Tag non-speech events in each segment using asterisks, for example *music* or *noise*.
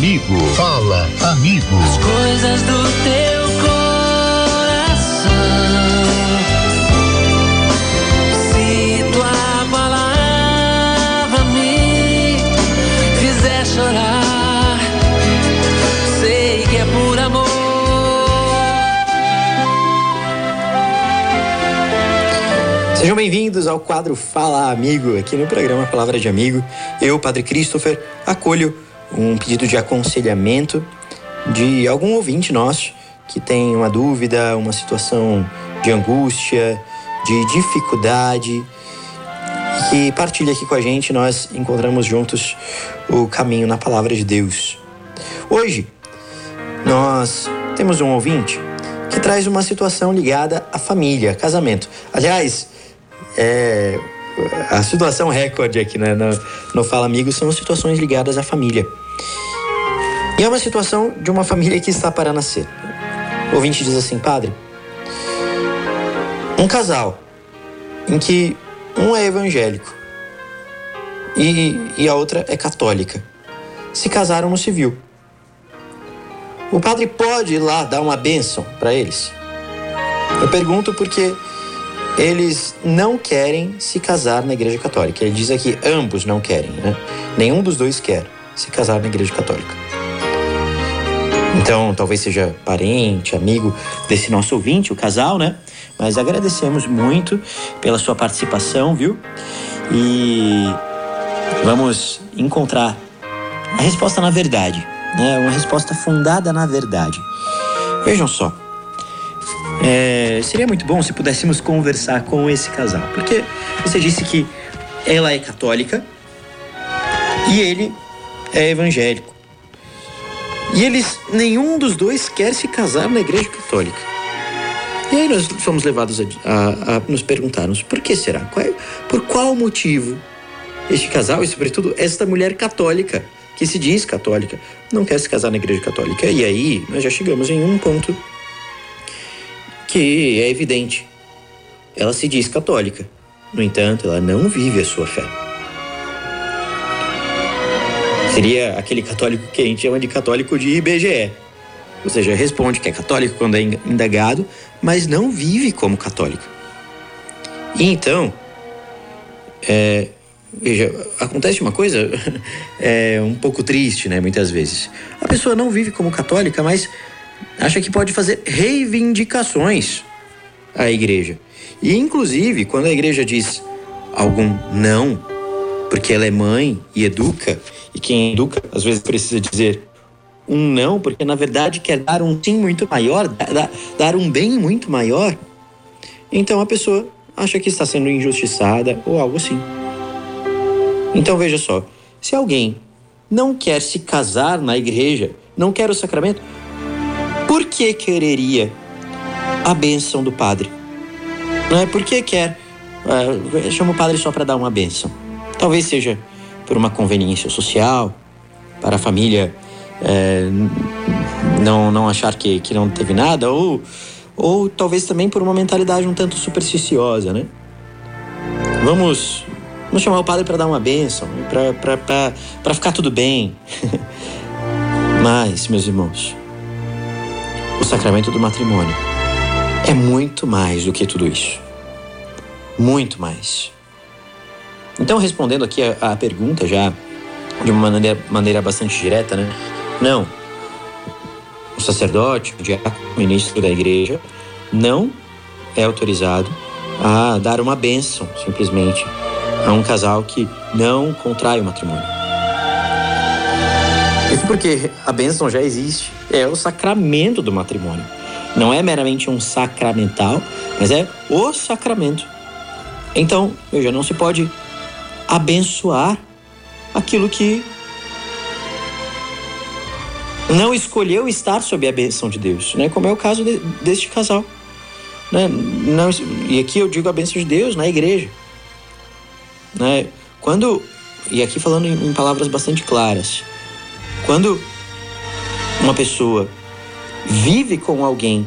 amigo. Fala, amigo. As coisas do teu coração. Se tua palavra me fizer chorar, sei que é por amor. Sejam bem-vindos ao quadro Fala Amigo, aqui no programa Palavra de Amigo. Eu, Padre Christopher, acolho um pedido de aconselhamento de algum ouvinte nosso que tem uma dúvida, uma situação de angústia, de dificuldade, que partilha aqui com a gente. Nós encontramos juntos o caminho na Palavra de Deus. Hoje, nós temos um ouvinte que traz uma situação ligada à família, casamento. Aliás, é, a situação recorde aqui né, no, no Fala Amigo são situações ligadas à família. E é uma situação de uma família que está para nascer. O ouvinte diz assim, padre, um casal em que um é evangélico e, e a outra é católica se casaram no civil. O padre pode ir lá dar uma bênção para eles? Eu pergunto porque eles não querem se casar na Igreja Católica. Ele diz aqui ambos não querem, né? Nenhum dos dois quer se casar na Igreja Católica. Então, talvez seja parente, amigo desse nosso ouvinte, o casal, né? Mas agradecemos muito pela sua participação, viu? E vamos encontrar a resposta na verdade, né? Uma resposta fundada na verdade. Vejam só. É, seria muito bom se pudéssemos conversar com esse casal, porque você disse que ela é católica e ele é evangélico. E eles, nenhum dos dois quer se casar na igreja católica. E aí nós fomos levados a, a, a nos perguntarmos por que será? Qual é, por qual motivo este casal e, sobretudo, esta mulher católica, que se diz católica, não quer se casar na igreja católica? E aí nós já chegamos em um ponto que é evidente. Ela se diz católica. No entanto, ela não vive a sua fé. Seria aquele católico que a gente chama de católico de IBGE. Ou seja, responde que é católico quando é indagado, mas não vive como católico. E então, é, veja, acontece uma coisa *laughs* é, um pouco triste, né? Muitas vezes. A pessoa não vive como católica, mas acha que pode fazer reivindicações à igreja. E, inclusive, quando a igreja diz algum não, porque ela é mãe e educa, e quem educa às vezes precisa dizer um não, porque na verdade quer dar um sim muito maior, dar, dar um bem muito maior, então a pessoa acha que está sendo injustiçada ou algo assim. Então veja só, se alguém não quer se casar na igreja, não quer o sacramento, por que quereria a bênção do padre? Não é por que quer? Uh, chama o padre só para dar uma bênção. Talvez seja por uma conveniência social, para a família é, não, não achar que, que não teve nada, ou, ou talvez também por uma mentalidade um tanto supersticiosa, né? Vamos, vamos chamar o padre para dar uma bênção, para ficar tudo bem. *laughs* Mas, meus irmãos, o sacramento do matrimônio é muito mais do que tudo isso. Muito mais. Então, respondendo aqui a, a pergunta já de uma maneira, maneira bastante direta, né? Não. O sacerdote, o diácono, o ministro da igreja, não é autorizado a dar uma bênção, simplesmente, a um casal que não contrai o matrimônio. Isso porque a bênção já existe. É o sacramento do matrimônio. Não é meramente um sacramental, mas é o sacramento. Então, veja, não se pode abençoar aquilo que não escolheu estar sob a benção de Deus, né? Como é o caso de, deste casal, né? Não, e aqui eu digo a benção de Deus na igreja, né? Quando e aqui falando em, em palavras bastante claras, quando uma pessoa vive com alguém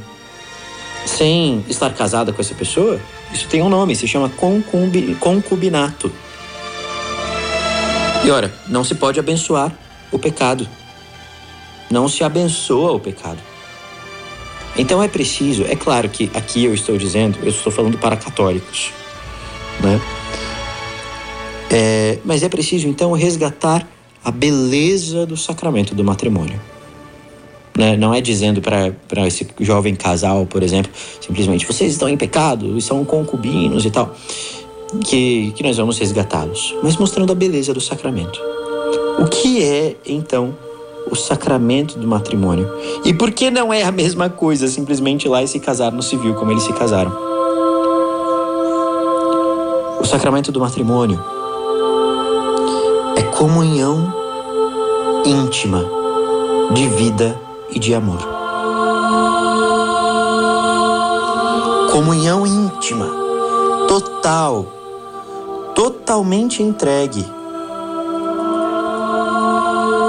sem estar casada com essa pessoa, isso tem um nome, se chama concubinato. E ora, não se pode abençoar o pecado. não se abençoa o pecado. Então é preciso, é claro que aqui eu estou dizendo, eu estou falando para católicos, né? É, mas é preciso então resgatar a beleza do sacramento do matrimônio. Né? Não é dizendo para esse jovem casal, por exemplo, simplesmente vocês estão em pecado são concubinos e tal, que, que nós vamos resgatá-los, mas mostrando a beleza do sacramento. O que é então o sacramento do matrimônio? E por que não é a mesma coisa simplesmente ir lá e se casar no civil como eles se casaram? O sacramento do matrimônio é comunhão íntima de vida e de amor. Comunhão íntima, total, totalmente entregue,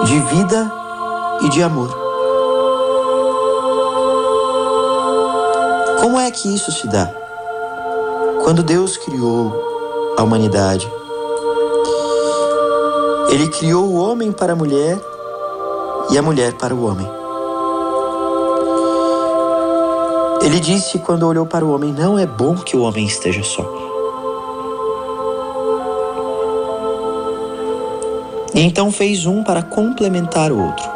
de vida e de amor. Como é que isso se dá? Quando Deus criou a humanidade, Ele criou o homem para a mulher e a mulher para o homem. Ele disse quando olhou para o homem: Não é bom que o homem esteja só. E então fez um para complementar o outro.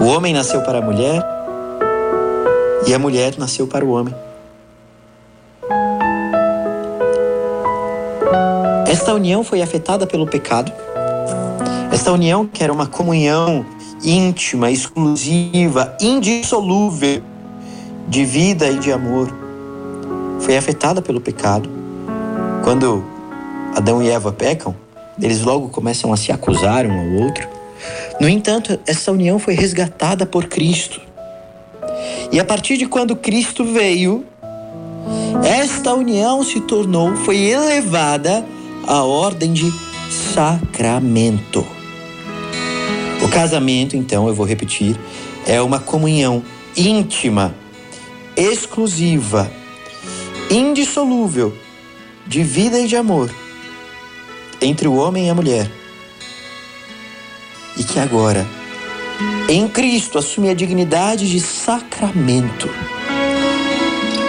O homem nasceu para a mulher e a mulher nasceu para o homem. Esta união foi afetada pelo pecado. Esta união, que era uma comunhão íntima, exclusiva, indissolúvel de vida e de amor, foi afetada pelo pecado. Quando Adão e Eva pecam, eles logo começam a se acusar um ao outro. No entanto, essa união foi resgatada por Cristo. E a partir de quando Cristo veio, esta união se tornou, foi elevada à ordem de sacramento. O casamento, então, eu vou repetir, é uma comunhão íntima, exclusiva, indissolúvel de vida e de amor entre o homem e a mulher. E que agora, em Cristo, assume a dignidade de sacramento.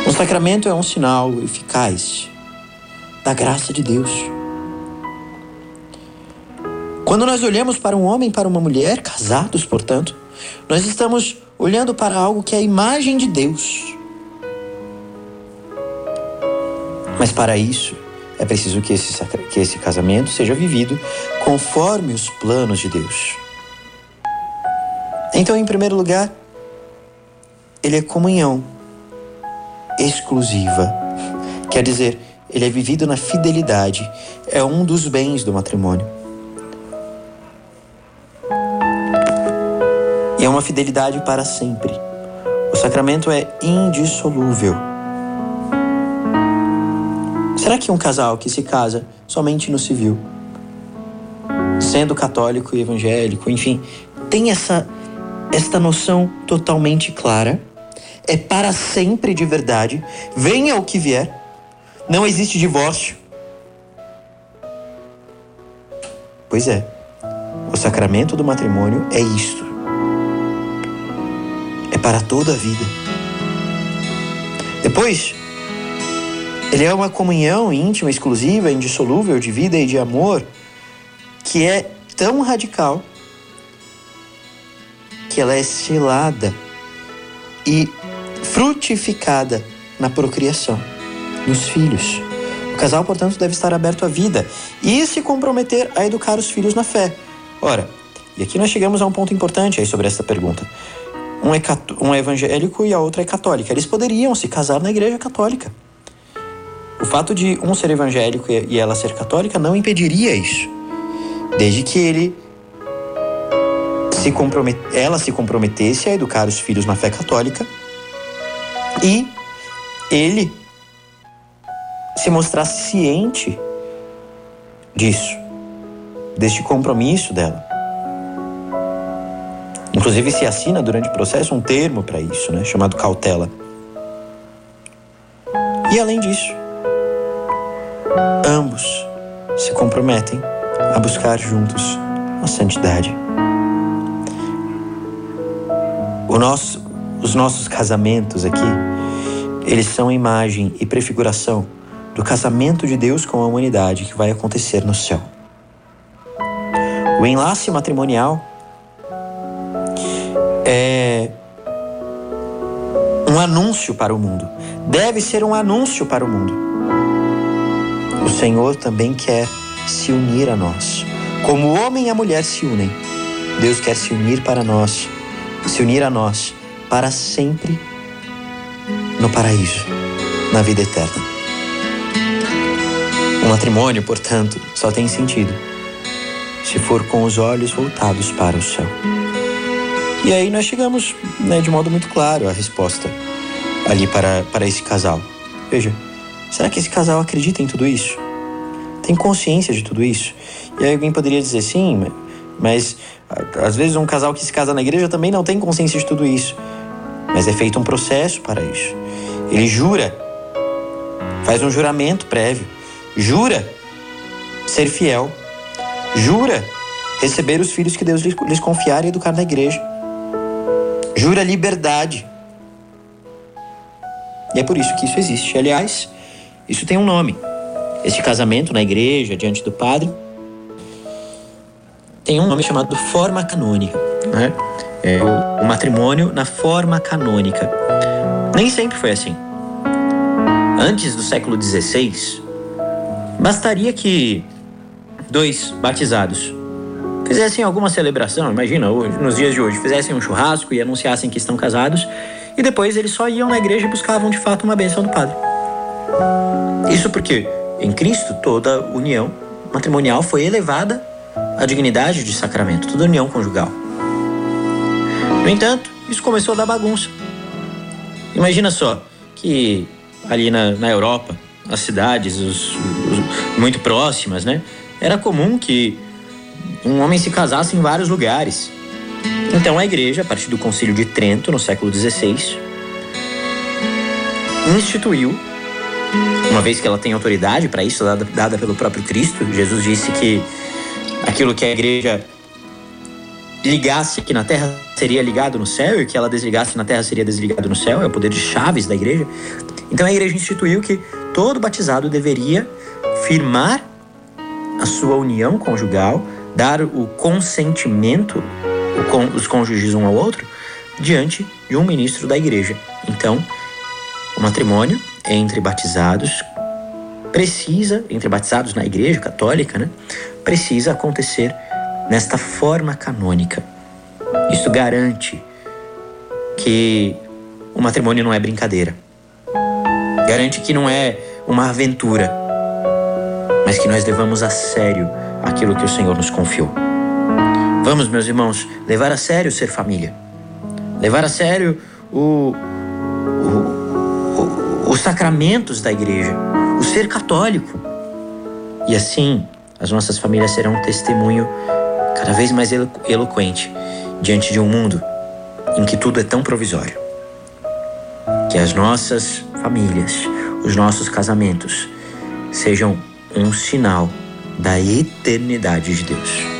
O sacramento é um sinal eficaz da graça de Deus. Quando nós olhamos para um homem e para uma mulher, casados, portanto, nós estamos olhando para algo que é a imagem de Deus. Mas para isso, é preciso que esse, que esse casamento seja vivido conforme os planos de Deus. Então, em primeiro lugar, ele é comunhão exclusiva. Quer dizer, ele é vivido na fidelidade. É um dos bens do matrimônio. E é uma fidelidade para sempre. O sacramento é indissolúvel. Será que um casal que se casa somente no civil, sendo católico e evangélico, enfim, tem essa esta noção totalmente clara? É para sempre de verdade, venha o que vier. Não existe divórcio. Pois é. O sacramento do matrimônio é isto para toda a vida. Depois, ele é uma comunhão íntima, exclusiva, indissolúvel de vida e de amor que é tão radical que ela é selada e frutificada na procriação, nos filhos. O casal, portanto, deve estar aberto à vida e se comprometer a educar os filhos na fé. Ora, e aqui nós chegamos a um ponto importante aí sobre essa pergunta um é, um é evangélico e a outra é católica. Eles poderiam se casar na igreja católica. O fato de um ser evangélico e ela ser católica não impediria isso, desde que ele se compromet... ela se comprometesse a educar os filhos na fé católica e ele se mostrasse ciente disso, deste compromisso dela. Inclusive se assina durante o processo um termo para isso, né, chamado cautela. E além disso, ambos se comprometem a buscar juntos a santidade. Nosso, os nossos casamentos aqui, eles são imagem e prefiguração do casamento de Deus com a humanidade que vai acontecer no céu. O enlace matrimonial é um anúncio para o mundo. Deve ser um anúncio para o mundo. Senhor também quer se unir a nós. Como o homem e a mulher se unem, Deus quer se unir para nós se unir a nós para sempre no paraíso, na vida eterna. O matrimônio, portanto, só tem sentido se for com os olhos voltados para o céu. E aí nós chegamos né, de modo muito claro à resposta ali para, para esse casal. Veja, será que esse casal acredita em tudo isso? Tem consciência de tudo isso? E aí alguém poderia dizer sim, mas às vezes um casal que se casa na igreja também não tem consciência de tudo isso. Mas é feito um processo para isso. Ele jura, faz um juramento prévio, jura ser fiel, jura receber os filhos que Deus lhes confiar e educar na igreja, jura liberdade. E é por isso que isso existe. Aliás, isso tem um nome. Este casamento na igreja, diante do padre, tem um nome chamado forma canônica, né? É o, o matrimônio na forma canônica. Nem sempre foi assim. Antes do século XVI, bastaria que dois batizados fizessem alguma celebração, imagina, hoje, nos dias de hoje, fizessem um churrasco e anunciassem que estão casados, e depois eles só iam na igreja e buscavam de fato uma benção do padre. Isso porque em Cristo toda união matrimonial foi elevada a dignidade de sacramento, toda união conjugal. No entanto, isso começou a dar bagunça. Imagina só que ali na, na Europa, as cidades os, os, muito próximas, né? Era comum que um homem se casasse em vários lugares. Então a igreja, a partir do Concílio de Trento, no século XVI, instituiu, uma vez que ela tem autoridade para isso, dada, dada pelo próprio Cristo, Jesus disse que aquilo que a igreja ligasse aqui na terra seria ligado no céu e que ela desligasse na terra seria desligado no céu, é o poder de chaves da igreja. Então a igreja instituiu que todo batizado deveria firmar a sua união conjugal, dar o consentimento, os cônjuges um ao outro, diante de um ministro da igreja. Então, o matrimônio entre batizados precisa, entre batizados na igreja católica, né, precisa acontecer nesta forma canônica. Isso garante que o matrimônio não é brincadeira. Garante que não é uma aventura, mas que nós levamos a sério aquilo que o Senhor nos confiou. Vamos, meus irmãos, levar a sério ser família. Levar a sério o, o, os sacramentos da igreja, o ser católico. E assim, as nossas famílias serão um testemunho cada vez mais elo eloquente diante de um mundo em que tudo é tão provisório. Que as nossas famílias, os nossos casamentos, sejam um sinal da eternidade de Deus.